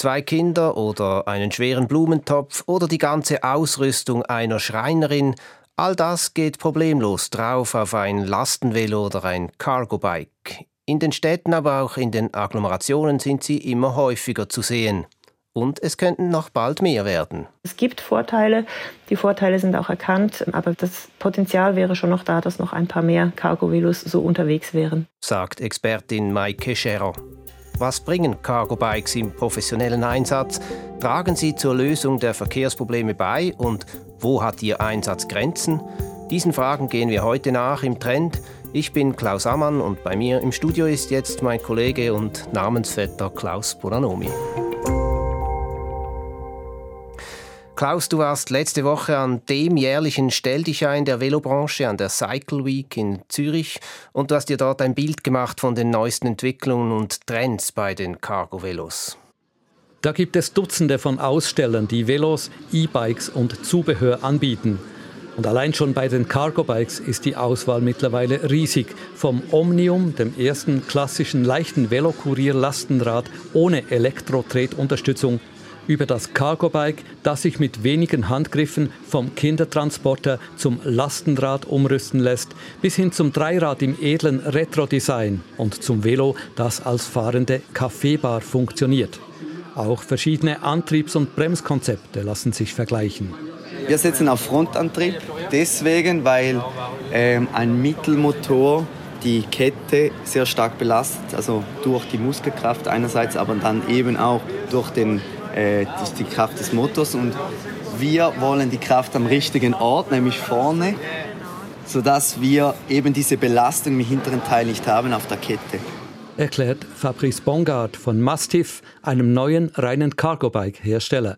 Zwei Kinder oder einen schweren Blumentopf oder die ganze Ausrüstung einer Schreinerin, all das geht problemlos drauf auf ein Lastenvelo oder ein Cargo-Bike. In den Städten, aber auch in den Agglomerationen sind sie immer häufiger zu sehen. Und es könnten noch bald mehr werden. Es gibt Vorteile, die Vorteile sind auch erkannt, aber das Potenzial wäre schon noch da, dass noch ein paar mehr Cargo-Velos so unterwegs wären. Sagt Expertin Maike Scherer. Was bringen Cargo-Bikes im professionellen Einsatz? Tragen sie zur Lösung der Verkehrsprobleme bei und wo hat ihr Einsatz Grenzen? Diesen Fragen gehen wir heute nach im Trend. Ich bin Klaus Ammann und bei mir im Studio ist jetzt mein Kollege und Namensvetter Klaus Bonanomi. Klaus, du warst letzte Woche an dem jährlichen Stell dich ein der Velobranche an der Cycle Week in Zürich und du hast dir dort ein Bild gemacht von den neuesten Entwicklungen und Trends bei den Cargo-Velos. Da gibt es Dutzende von Ausstellern, die Velos, E-Bikes und Zubehör anbieten. Und allein schon bei den Cargo-Bikes ist die Auswahl mittlerweile riesig. Vom Omnium, dem ersten klassischen leichten Velokurier-Lastenrad ohne Elektro-Tretunterstützung, über das Cargo-Bike, das sich mit wenigen Handgriffen vom Kindertransporter zum Lastenrad umrüsten lässt, bis hin zum Dreirad im edlen Retro-Design und zum Velo, das als fahrende Kaffeebar funktioniert. Auch verschiedene Antriebs- und Bremskonzepte lassen sich vergleichen. Wir setzen auf Frontantrieb, deswegen, weil ähm, ein Mittelmotor die Kette sehr stark belastet, also durch die Muskelkraft einerseits, aber dann eben auch durch den äh, das ist die Kraft des Motors und wir wollen die Kraft am richtigen Ort, nämlich vorne, sodass wir eben diese Belastung im hinteren Teil nicht haben auf der Kette. Erklärt Fabrice Bongard von Mastiff, einem neuen reinen Cargo-Bike-Hersteller.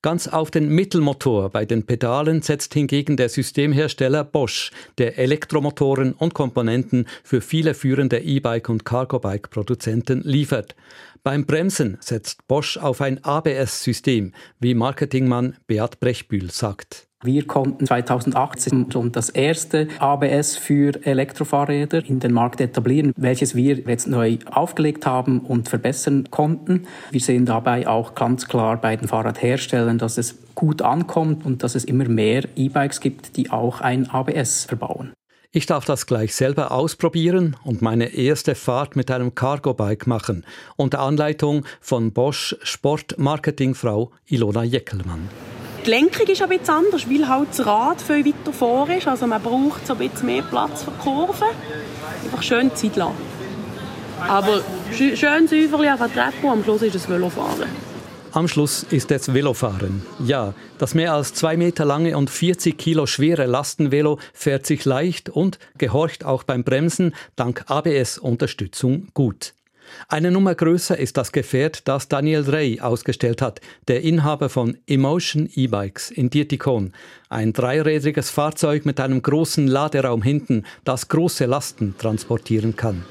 Ganz auf den Mittelmotor bei den Pedalen setzt hingegen der Systemhersteller Bosch, der Elektromotoren und Komponenten für viele führende E-Bike- und Cargo-Bike-Produzenten liefert. Beim Bremsen setzt Bosch auf ein ABS-System, wie Marketingmann Beat Brechbühl sagt. Wir konnten 2018 schon das erste ABS für Elektrofahrräder in den Markt etablieren, welches wir jetzt neu aufgelegt haben und verbessern konnten. Wir sehen dabei auch ganz klar bei den Fahrradherstellern, dass es gut ankommt und dass es immer mehr E-Bikes gibt, die auch ein ABS verbauen. Ich darf das gleich selber ausprobieren und meine erste Fahrt mit einem Cargo-Bike machen, unter Anleitung von Bosch Sportmarketingfrau Ilona Jeckelmann. Die Lenkung ist ein bisschen anders, weil halt das Rad viel weiter vor ist. Also man braucht so ein bisschen mehr Platz für Kurven. Einfach schön Zeit lassen. Aber schön säuferlich auf der Treppe am Schluss ist es Velofahren. Am Schluss ist es Velofahren. Ja, das mehr als zwei Meter lange und 40 Kilo schwere Lastenvelo fährt sich leicht und gehorcht auch beim Bremsen dank ABS-Unterstützung gut. Eine Nummer größer ist das Gefährt, das Daniel Rey ausgestellt hat, der Inhaber von Emotion E-Bikes in Dietikon. Ein dreirädriges Fahrzeug mit einem großen Laderaum hinten, das große Lasten transportieren kann.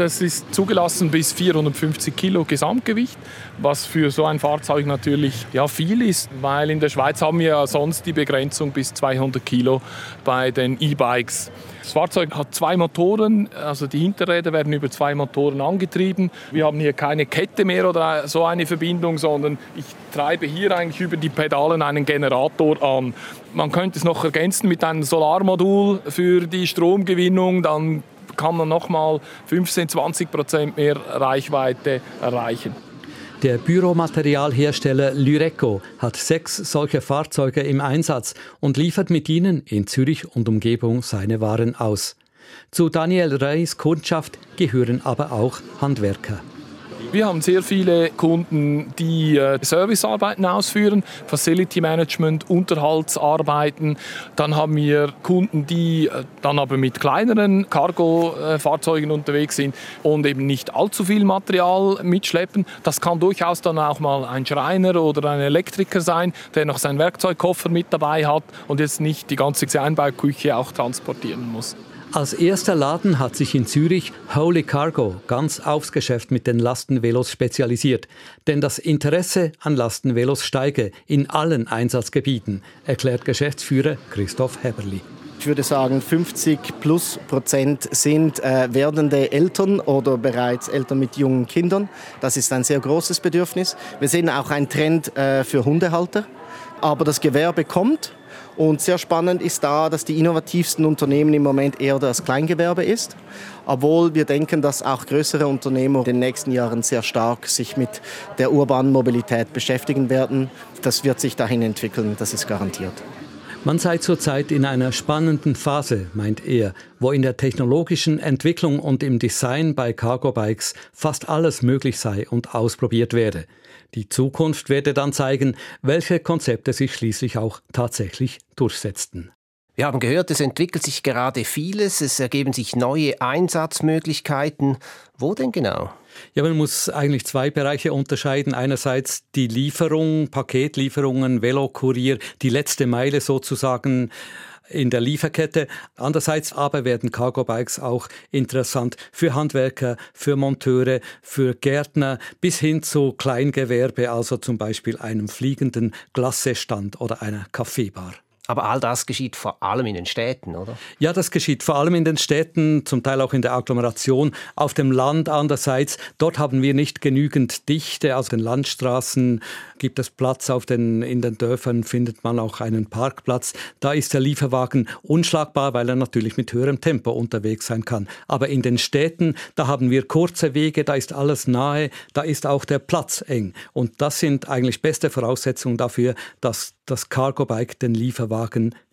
Das ist zugelassen bis 450 Kilo Gesamtgewicht, was für so ein Fahrzeug natürlich ja, viel ist, weil in der Schweiz haben wir ja sonst die Begrenzung bis 200 Kilo bei den E-Bikes. Das Fahrzeug hat zwei Motoren, also die Hinterräder werden über zwei Motoren angetrieben. Wir haben hier keine Kette mehr oder so eine Verbindung, sondern ich treibe hier eigentlich über die Pedalen einen Generator an. Man könnte es noch ergänzen mit einem Solarmodul für die Stromgewinnung, dann kann man nochmal 15, 20 Prozent mehr Reichweite erreichen. Der Büromaterialhersteller Lyreco hat sechs solcher Fahrzeuge im Einsatz und liefert mit ihnen in Zürich und Umgebung seine Waren aus. Zu Daniel Reis Kundschaft gehören aber auch Handwerker. Wir haben sehr viele Kunden, die äh, Servicearbeiten ausführen, Facility Management, Unterhaltsarbeiten. Dann haben wir Kunden, die äh, dann aber mit kleineren Cargo-Fahrzeugen unterwegs sind und eben nicht allzu viel Material mitschleppen. Das kann durchaus dann auch mal ein Schreiner oder ein Elektriker sein, der noch seinen Werkzeugkoffer mit dabei hat und jetzt nicht die ganze Einbauküche auch transportieren muss. Als erster Laden hat sich in Zürich Holy Cargo ganz aufs Geschäft mit den Lastenvelos spezialisiert. Denn das Interesse an Lastenvelos steige in allen Einsatzgebieten, erklärt Geschäftsführer Christoph Heberli. Ich würde sagen, 50 plus Prozent sind äh, werdende Eltern oder bereits Eltern mit jungen Kindern. Das ist ein sehr großes Bedürfnis. Wir sehen auch einen Trend äh, für Hundehalter. Aber das Gewerbe kommt. Und sehr spannend ist da, dass die innovativsten Unternehmen im Moment eher das Kleingewerbe ist. Obwohl wir denken, dass auch größere Unternehmer in den nächsten Jahren sehr stark sich mit der urbanen Mobilität beschäftigen werden. Das wird sich dahin entwickeln, das ist garantiert. Man sei zurzeit in einer spannenden Phase, meint er, wo in der technologischen Entwicklung und im Design bei Cargo Bikes fast alles möglich sei und ausprobiert werde. Die Zukunft werde dann zeigen, welche Konzepte sich schließlich auch tatsächlich durchsetzten. Wir haben gehört, es entwickelt sich gerade vieles, es ergeben sich neue Einsatzmöglichkeiten. Wo denn genau? Ja, man muss eigentlich zwei Bereiche unterscheiden. Einerseits die Lieferung, Paketlieferungen, Velokurier, die letzte Meile sozusagen in der Lieferkette. Andererseits aber werden Cargo Bikes auch interessant für Handwerker, für Monteure, für Gärtner bis hin zu Kleingewerbe, also zum Beispiel einem fliegenden Glassestand oder einer Kaffeebar. Aber all das geschieht vor allem in den Städten, oder? Ja, das geschieht vor allem in den Städten, zum Teil auch in der Agglomeration. Auf dem Land andererseits, dort haben wir nicht genügend Dichte. Auf den Landstraßen gibt es Platz, auf den, in den Dörfern findet man auch einen Parkplatz. Da ist der Lieferwagen unschlagbar, weil er natürlich mit höherem Tempo unterwegs sein kann. Aber in den Städten, da haben wir kurze Wege, da ist alles nahe, da ist auch der Platz eng. Und das sind eigentlich beste Voraussetzungen dafür, dass das Cargo Bike den Lieferwagen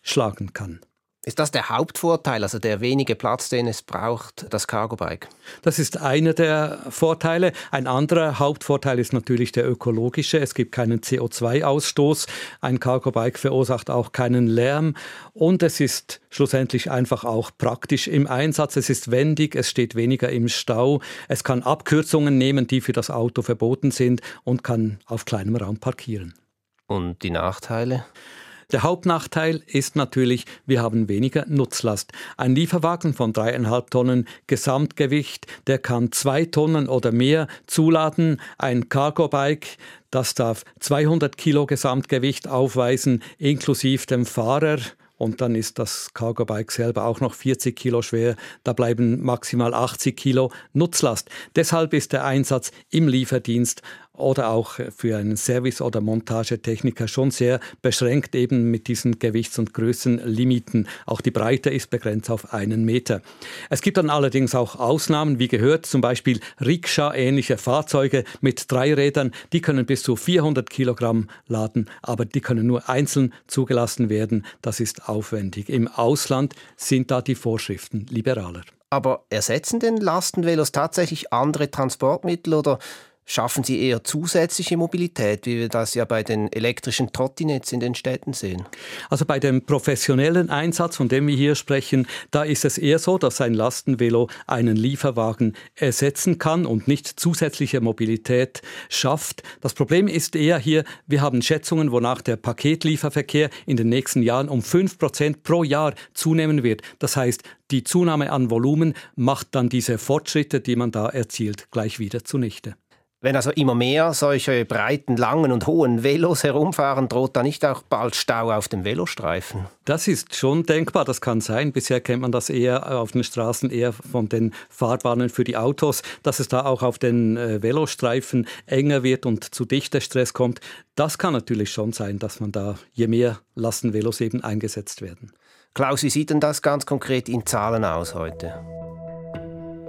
schlagen kann. Ist das der Hauptvorteil, also der wenige Platz, den es braucht, das Cargo Bike? Das ist einer der Vorteile. Ein anderer Hauptvorteil ist natürlich der ökologische. Es gibt keinen CO2-Ausstoß. Ein Cargo Bike verursacht auch keinen Lärm. Und es ist schlussendlich einfach auch praktisch im Einsatz. Es ist wendig, es steht weniger im Stau. Es kann Abkürzungen nehmen, die für das Auto verboten sind und kann auf kleinem Raum parkieren. Und die Nachteile? Der Hauptnachteil ist natürlich, wir haben weniger Nutzlast. Ein Lieferwagen von dreieinhalb Tonnen Gesamtgewicht, der kann zwei Tonnen oder mehr zuladen. Ein Cargo-Bike, das darf 200 Kilo Gesamtgewicht aufweisen, inklusive dem Fahrer und dann ist das Cargo Bike selber auch noch 40 Kilo schwer. Da bleiben maximal 80 Kilo Nutzlast. Deshalb ist der Einsatz im Lieferdienst oder auch für einen Service- oder Montagetechniker schon sehr beschränkt, eben mit diesen Gewichts- und Größenlimiten. Auch die Breite ist begrenzt auf einen Meter. Es gibt dann allerdings auch Ausnahmen, wie gehört, zum Beispiel Rikscha-ähnliche Fahrzeuge mit drei Rädern, die können bis zu 400 Kilogramm laden, aber die können nur einzeln zugelassen werden. Das ist aufwendig. Im Ausland sind da die Vorschriften liberaler. Aber ersetzen denn Lastenvelos tatsächlich andere Transportmittel oder Schaffen Sie eher zusätzliche Mobilität, wie wir das ja bei den elektrischen Trottinets in den Städten sehen? Also bei dem professionellen Einsatz, von dem wir hier sprechen, da ist es eher so, dass ein Lastenvelo einen Lieferwagen ersetzen kann und nicht zusätzliche Mobilität schafft. Das Problem ist eher hier, wir haben Schätzungen, wonach der Paketlieferverkehr in den nächsten Jahren um 5% pro Jahr zunehmen wird. Das heißt, die Zunahme an Volumen macht dann diese Fortschritte, die man da erzielt, gleich wieder zunichte. Wenn also immer mehr solche breiten, langen und hohen Velos herumfahren, droht da nicht auch bald Stau auf dem Velostreifen? Das ist schon denkbar, das kann sein. Bisher kennt man das eher auf den Straßen, eher von den Fahrbahnen für die Autos, dass es da auch auf den äh, Velostreifen enger wird und zu dichter Stress kommt. Das kann natürlich schon sein, dass man da, je mehr Lastenvelos eben eingesetzt werden. Klaus, wie sieht denn das ganz konkret in Zahlen aus heute?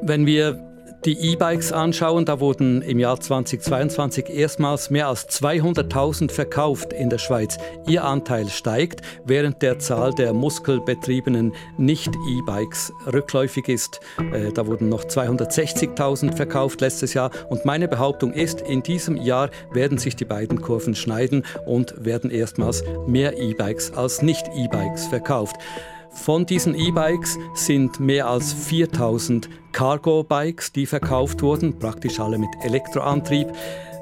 Wenn wir die E-Bikes anschauen, da wurden im Jahr 2022 erstmals mehr als 200.000 verkauft in der Schweiz. Ihr Anteil steigt, während der Zahl der muskelbetriebenen Nicht-E-Bikes rückläufig ist. Äh, da wurden noch 260.000 verkauft letztes Jahr. Und meine Behauptung ist, in diesem Jahr werden sich die beiden Kurven schneiden und werden erstmals mehr E-Bikes als Nicht-E-Bikes verkauft. Von diesen E-Bikes sind mehr als 4000 Cargo-Bikes, die verkauft wurden, praktisch alle mit Elektroantrieb.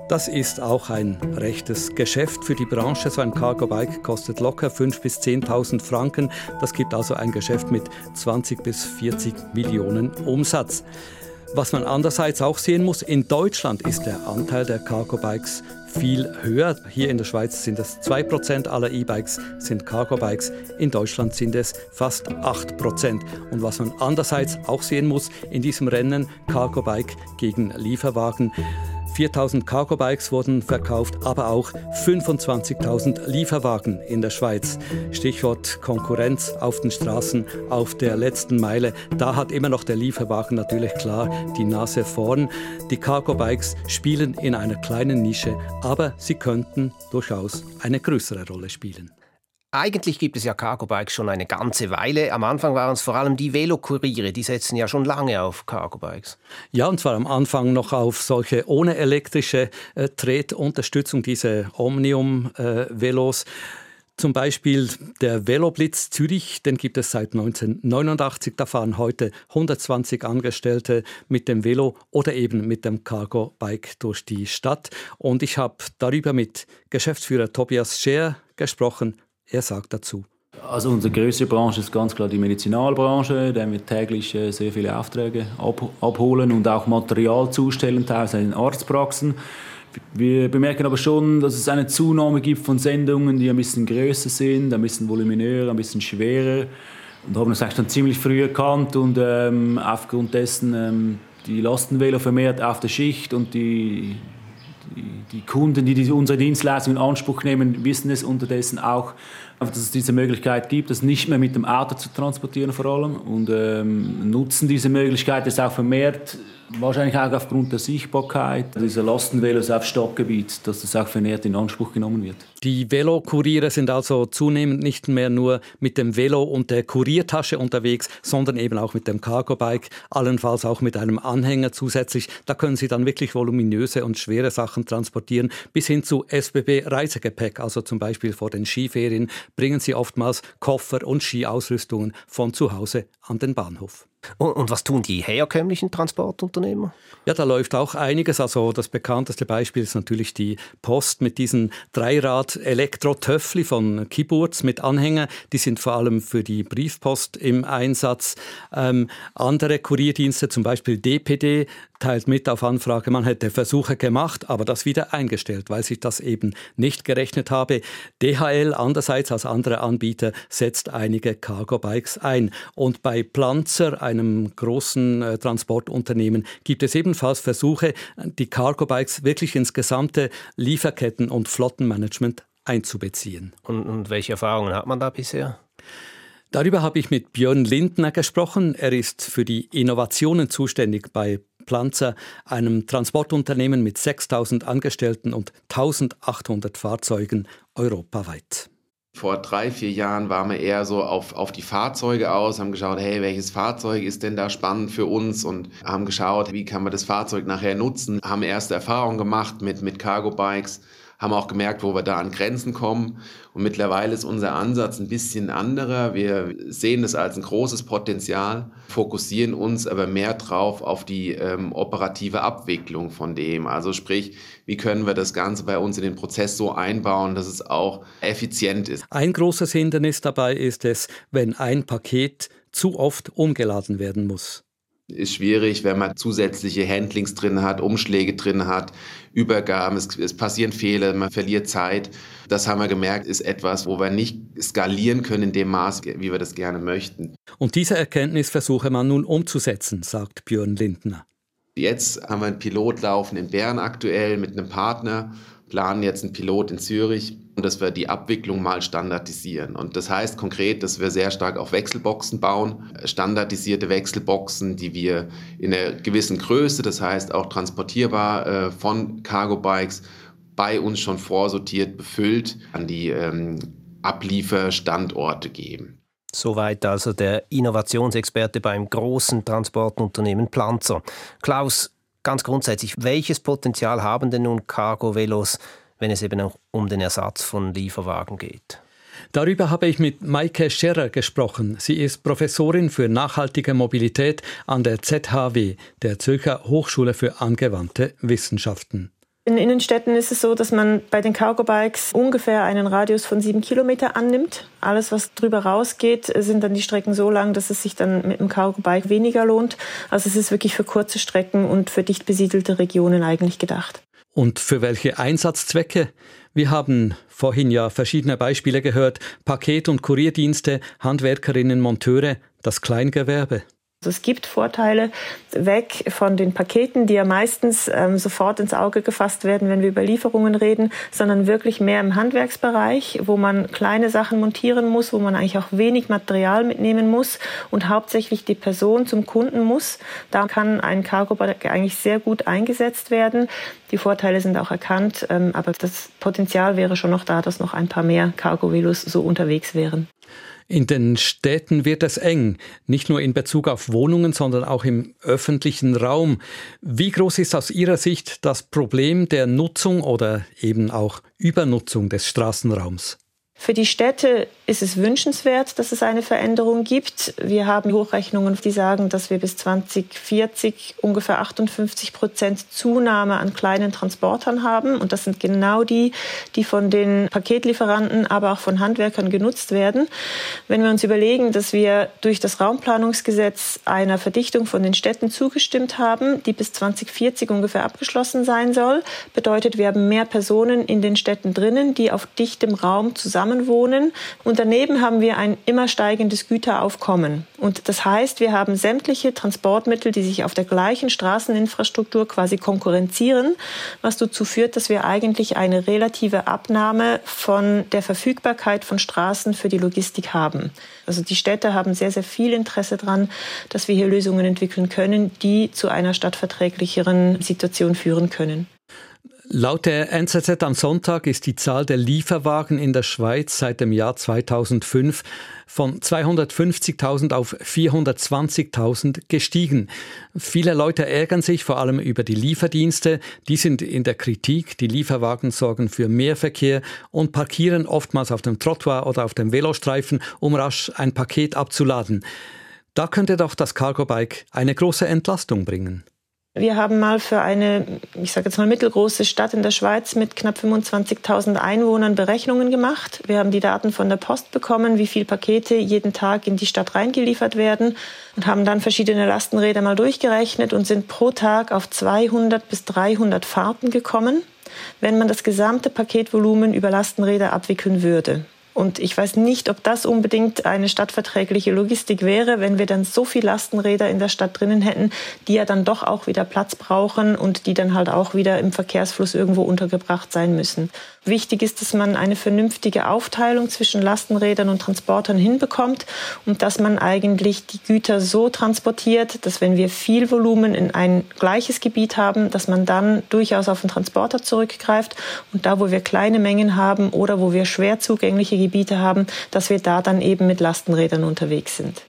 Das ist auch ein rechtes Geschäft für die Branche. So ein Cargo-Bike kostet locker 5.000 bis 10.000 Franken. Das gibt also ein Geschäft mit 20 bis 40 Millionen Umsatz. Was man andererseits auch sehen muss, in Deutschland ist der Anteil der Cargo Bikes viel höher. Hier in der Schweiz sind es 2% aller E-Bikes sind Cargo-Bikes. In Deutschland sind es fast 8%. Und was man andererseits auch sehen muss in diesem Rennen, Cargo-Bike gegen Lieferwagen, 4000 Cargo-Bikes wurden verkauft, aber auch 25.000 Lieferwagen in der Schweiz. Stichwort Konkurrenz auf den Straßen auf der letzten Meile. Da hat immer noch der Lieferwagen natürlich klar die Nase vorn. Die Cargo-Bikes spielen in einer kleinen Nische, aber sie könnten durchaus eine größere Rolle spielen. Eigentlich gibt es ja Cargo-Bikes schon eine ganze Weile. Am Anfang waren es vor allem die Velokuriere, die setzen ja schon lange auf Cargo-Bikes. Ja, und zwar am Anfang noch auf solche ohne elektrische äh, Tretunterstützung, diese Omnium-Velos. Äh, zum Beispiel der Veloblitz Zürich, den gibt es seit 1989. Da fahren heute 120 Angestellte mit dem Velo oder eben mit dem Cargo-Bike durch die Stadt. Und ich habe darüber mit Geschäftsführer Tobias Scher gesprochen. Er sagt dazu. Also unsere größte Branche ist ganz klar die Medizinalbranche, da wir täglich äh, sehr viele Aufträge abholen und auch Material zustellen, teilweise in Arztpraxen. Wir bemerken aber schon, dass es eine Zunahme gibt von Sendungen, die ein bisschen größer sind, ein bisschen voluminöser, ein bisschen schwerer. Und haben das eigentlich schon ziemlich früh erkannt und ähm, aufgrund dessen ähm, die Lastenwähler vermehrt auf der Schicht und die, die, die Kunden, die, die unsere Dienstleistungen in Anspruch nehmen, wissen es unterdessen auch, dass es diese Möglichkeit gibt, das nicht mehr mit dem Auto zu transportieren vor allem und ähm, nutzen diese Möglichkeit jetzt auch vermehrt Wahrscheinlich auch aufgrund der Sichtbarkeit dieser Lastenvelos auf Stadtgebiet, dass das auch vermehrt in Anspruch genommen wird. Die Velokuriere sind also zunehmend nicht mehr nur mit dem Velo und der Kuriertasche unterwegs, sondern eben auch mit dem Cargo-Bike, allenfalls auch mit einem Anhänger zusätzlich. Da können sie dann wirklich voluminöse und schwere Sachen transportieren, bis hin zu SBB-Reisegepäck. Also zum Beispiel vor den Skiferien bringen sie oftmals Koffer und Skiausrüstungen von zu Hause an den Bahnhof. Und, was tun die herkömmlichen Transportunternehmer? Ja, da läuft auch einiges. Also das bekannteste Beispiel ist natürlich die Post mit diesen Dreirad-Elektro-Töffli von Kiburz mit Anhänger. Die sind vor allem für die Briefpost im Einsatz. Ähm, andere Kurierdienste, zum Beispiel DPD, teilt mit auf Anfrage, man hätte Versuche gemacht, aber das wieder eingestellt, weil sich das eben nicht gerechnet habe. DHL andererseits als andere Anbieter setzt einige Cargo-Bikes ein. Und bei Planzer, einem großen äh, Transportunternehmen, gibt es ebenfalls Versuche, die Cargo-Bikes wirklich ins gesamte Lieferketten- und Flottenmanagement einzubeziehen. Und, und welche Erfahrungen hat man da bisher? Darüber habe ich mit Björn Lindner gesprochen. Er ist für die Innovationen zuständig bei Planzer, einem Transportunternehmen mit 6000 Angestellten und 1800 Fahrzeugen europaweit. Vor drei, vier Jahren waren wir eher so auf, auf die Fahrzeuge aus, haben geschaut, hey, welches Fahrzeug ist denn da spannend für uns? Und haben geschaut, wie kann man das Fahrzeug nachher nutzen, haben erste Erfahrungen gemacht mit, mit Cargo-Bikes, haben auch gemerkt, wo wir da an Grenzen kommen. Und mittlerweile ist unser Ansatz ein bisschen anderer. Wir sehen das als ein großes Potenzial, fokussieren uns aber mehr drauf auf die ähm, operative Abwicklung von dem. Also sprich, wie können wir das Ganze bei uns in den Prozess so einbauen, dass es auch effizient ist. Ein großes Hindernis dabei ist es, wenn ein Paket zu oft umgeladen werden muss ist schwierig, wenn man zusätzliche Handlings drin hat, Umschläge drin hat, Übergaben, es, es, passieren Fehler, man verliert Zeit. Das haben wir gemerkt, ist etwas, wo wir nicht skalieren können in dem Maß, wie wir das gerne möchten. Und diese Erkenntnis versuche man nun umzusetzen, sagt Björn Lindner. Jetzt haben wir einen Pilot laufen in Bern aktuell mit einem Partner, planen jetzt einen Pilot in Zürich dass wir die Abwicklung mal standardisieren. Und das heißt konkret, dass wir sehr stark auf Wechselboxen bauen, standardisierte Wechselboxen, die wir in einer gewissen Größe, das heißt auch transportierbar äh, von Cargo Bikes, bei uns schon vorsortiert, befüllt an die ähm, Ablieferstandorte geben. Soweit also der Innovationsexperte beim großen Transportunternehmen Planzer. Klaus, ganz grundsätzlich, welches Potenzial haben denn nun Cargo-Velos wenn es eben auch um den Ersatz von Lieferwagen geht. Darüber habe ich mit Maike Scherrer gesprochen. Sie ist Professorin für nachhaltige Mobilität an der ZHW, der Zürcher Hochschule für angewandte Wissenschaften. In Innenstädten ist es so, dass man bei den Cargo Bikes ungefähr einen Radius von sieben Kilometer annimmt. Alles, was drüber rausgeht, sind dann die Strecken so lang, dass es sich dann mit dem Cargo Bike weniger lohnt. Also es ist wirklich für kurze Strecken und für dicht besiedelte Regionen eigentlich gedacht. Und für welche Einsatzzwecke? Wir haben vorhin ja verschiedene Beispiele gehört. Paket- und Kurierdienste, Handwerkerinnen, Monteure, das Kleingewerbe. Also es gibt Vorteile weg von den Paketen, die ja meistens ähm, sofort ins Auge gefasst werden, wenn wir über Lieferungen reden, sondern wirklich mehr im Handwerksbereich, wo man kleine Sachen montieren muss, wo man eigentlich auch wenig Material mitnehmen muss und hauptsächlich die Person zum Kunden muss. Da kann ein Cargo eigentlich sehr gut eingesetzt werden. Die Vorteile sind auch erkannt, ähm, aber das Potenzial wäre schon noch da, dass noch ein paar mehr Cargo-Velos so unterwegs wären. In den Städten wird es eng, nicht nur in Bezug auf Wohnungen, sondern auch im öffentlichen Raum. Wie groß ist aus Ihrer Sicht das Problem der Nutzung oder eben auch Übernutzung des Straßenraums? Für die Städte ist es wünschenswert, dass es eine Veränderung gibt. Wir haben Hochrechnungen, die sagen, dass wir bis 2040 ungefähr 58 Prozent Zunahme an kleinen Transportern haben. Und das sind genau die, die von den Paketlieferanten, aber auch von Handwerkern genutzt werden. Wenn wir uns überlegen, dass wir durch das Raumplanungsgesetz einer Verdichtung von den Städten zugestimmt haben, die bis 2040 ungefähr abgeschlossen sein soll, bedeutet, wir haben mehr Personen in den Städten drinnen, die auf dichtem Raum zusammenwohnen. Und daneben haben wir ein immer steigendes Güteraufkommen. Und das heißt, wir haben sämtliche Transportmittel, die sich auf der gleichen Straßeninfrastruktur quasi konkurrenzieren, was dazu führt, dass wir eigentlich eine relative Abnahme von der Verfügbarkeit von Straßen für die Logistik haben. Also die Städte haben sehr, sehr viel Interesse daran, dass wir hier Lösungen entwickeln können, die zu einer stadtverträglicheren Situation führen können. Laut der NZZ am Sonntag ist die Zahl der Lieferwagen in der Schweiz seit dem Jahr 2005 von 250.000 auf 420.000 gestiegen. Viele Leute ärgern sich vor allem über die Lieferdienste. Die sind in der Kritik. Die Lieferwagen sorgen für mehr Verkehr und parkieren oftmals auf dem Trottoir oder auf dem Velostreifen, um rasch ein Paket abzuladen. Da könnte doch das Cargo Bike eine große Entlastung bringen. Wir haben mal für eine, ich sage jetzt mal mittelgroße Stadt in der Schweiz mit knapp 25.000 Einwohnern Berechnungen gemacht. Wir haben die Daten von der Post bekommen, wie viele Pakete jeden Tag in die Stadt reingeliefert werden und haben dann verschiedene Lastenräder mal durchgerechnet und sind pro Tag auf 200 bis 300 Fahrten gekommen, wenn man das gesamte Paketvolumen über Lastenräder abwickeln würde. Und ich weiß nicht, ob das unbedingt eine stadtverträgliche Logistik wäre, wenn wir dann so viele Lastenräder in der Stadt drinnen hätten, die ja dann doch auch wieder Platz brauchen und die dann halt auch wieder im Verkehrsfluss irgendwo untergebracht sein müssen. Wichtig ist, dass man eine vernünftige Aufteilung zwischen Lastenrädern und Transportern hinbekommt und dass man eigentlich die Güter so transportiert, dass wenn wir viel Volumen in ein gleiches Gebiet haben, dass man dann durchaus auf den Transporter zurückgreift und da, wo wir kleine Mengen haben oder wo wir schwer zugängliche Gebiete haben, dass wir da dann eben mit Lastenrädern unterwegs sind.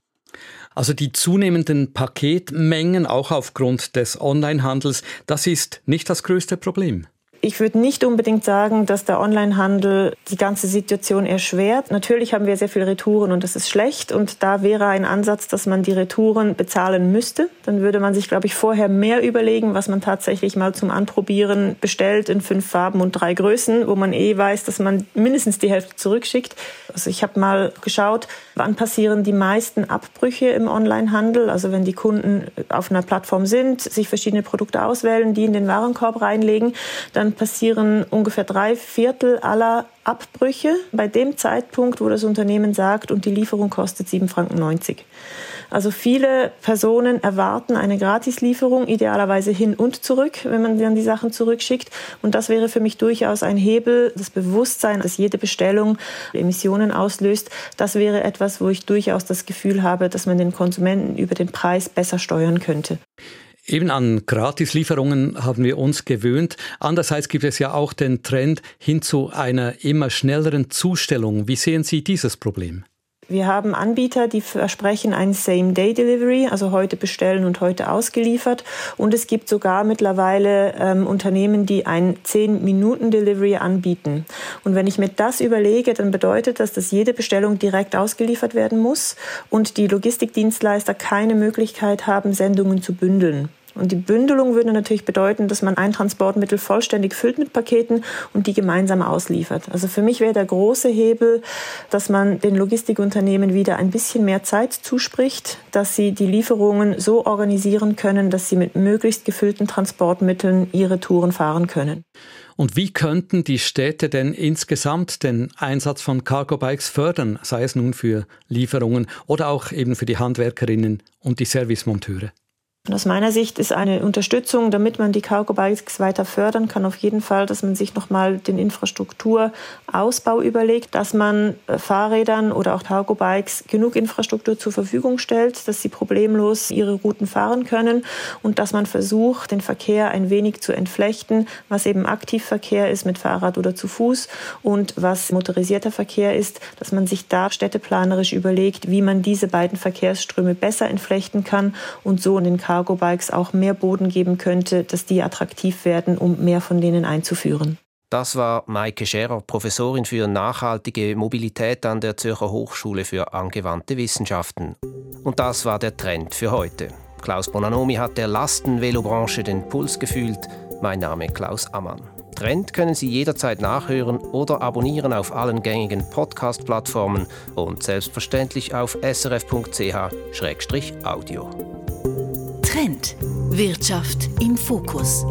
Also die zunehmenden Paketmengen, auch aufgrund des Onlinehandels, das ist nicht das größte Problem. Ich würde nicht unbedingt sagen, dass der Onlinehandel die ganze Situation erschwert. Natürlich haben wir sehr viele Retouren und das ist schlecht. Und da wäre ein Ansatz, dass man die Retouren bezahlen müsste. Dann würde man sich, glaube ich, vorher mehr überlegen, was man tatsächlich mal zum Anprobieren bestellt in fünf Farben und drei Größen, wo man eh weiß, dass man mindestens die Hälfte zurückschickt. Also ich habe mal geschaut, wann passieren die meisten Abbrüche im Onlinehandel. Also wenn die Kunden auf einer Plattform sind, sich verschiedene Produkte auswählen, die in den Warenkorb reinlegen, dann dann passieren ungefähr drei Viertel aller Abbrüche bei dem Zeitpunkt, wo das Unternehmen sagt, und die Lieferung kostet 7,90 Franken. Also viele Personen erwarten eine Gratislieferung, idealerweise hin und zurück, wenn man dann die Sachen zurückschickt. Und das wäre für mich durchaus ein Hebel, das Bewusstsein, dass jede Bestellung Emissionen auslöst. Das wäre etwas, wo ich durchaus das Gefühl habe, dass man den Konsumenten über den Preis besser steuern könnte. Eben an Gratislieferungen haben wir uns gewöhnt. Andererseits gibt es ja auch den Trend hin zu einer immer schnelleren Zustellung. Wie sehen Sie dieses Problem? Wir haben Anbieter, die versprechen ein Same-Day-Delivery, also heute bestellen und heute ausgeliefert. Und es gibt sogar mittlerweile ähm, Unternehmen, die ein 10-Minuten-Delivery anbieten. Und wenn ich mir das überlege, dann bedeutet das, dass jede Bestellung direkt ausgeliefert werden muss und die Logistikdienstleister keine Möglichkeit haben, Sendungen zu bündeln. Und die Bündelung würde natürlich bedeuten, dass man ein Transportmittel vollständig füllt mit Paketen und die gemeinsam ausliefert. Also für mich wäre der große Hebel, dass man den Logistikunternehmen wieder ein bisschen mehr Zeit zuspricht, dass sie die Lieferungen so organisieren können, dass sie mit möglichst gefüllten Transportmitteln ihre Touren fahren können. Und wie könnten die Städte denn insgesamt den Einsatz von Cargo Bikes fördern, sei es nun für Lieferungen oder auch eben für die Handwerkerinnen und die Servicemonteure? Und aus meiner Sicht ist eine Unterstützung, damit man die Cargo Bikes weiter fördern kann, auf jeden Fall, dass man sich nochmal den Infrastrukturausbau überlegt, dass man äh, Fahrrädern oder auch Cargo Bikes genug Infrastruktur zur Verfügung stellt, dass sie problemlos ihre Routen fahren können und dass man versucht, den Verkehr ein wenig zu entflechten, was eben Aktivverkehr ist mit Fahrrad oder zu Fuß und was motorisierter Verkehr ist, dass man sich da städteplanerisch überlegt, wie man diese beiden Verkehrsströme besser entflechten kann und so in den Cargo Cargo Bikes auch mehr Boden geben könnte, dass die attraktiv werden, um mehr von denen einzuführen. Das war Maike Scherer, Professorin für nachhaltige Mobilität an der Zürcher Hochschule für angewandte Wissenschaften. Und das war der Trend für heute. Klaus Bonanomi hat der Lastenvelobranche den Puls gefühlt. Mein Name Klaus Ammann. Trend können Sie jederzeit nachhören oder abonnieren auf allen gängigen Podcast-Plattformen und selbstverständlich auf srf.ch-audio. Trend. Wirtschaft im Fokus.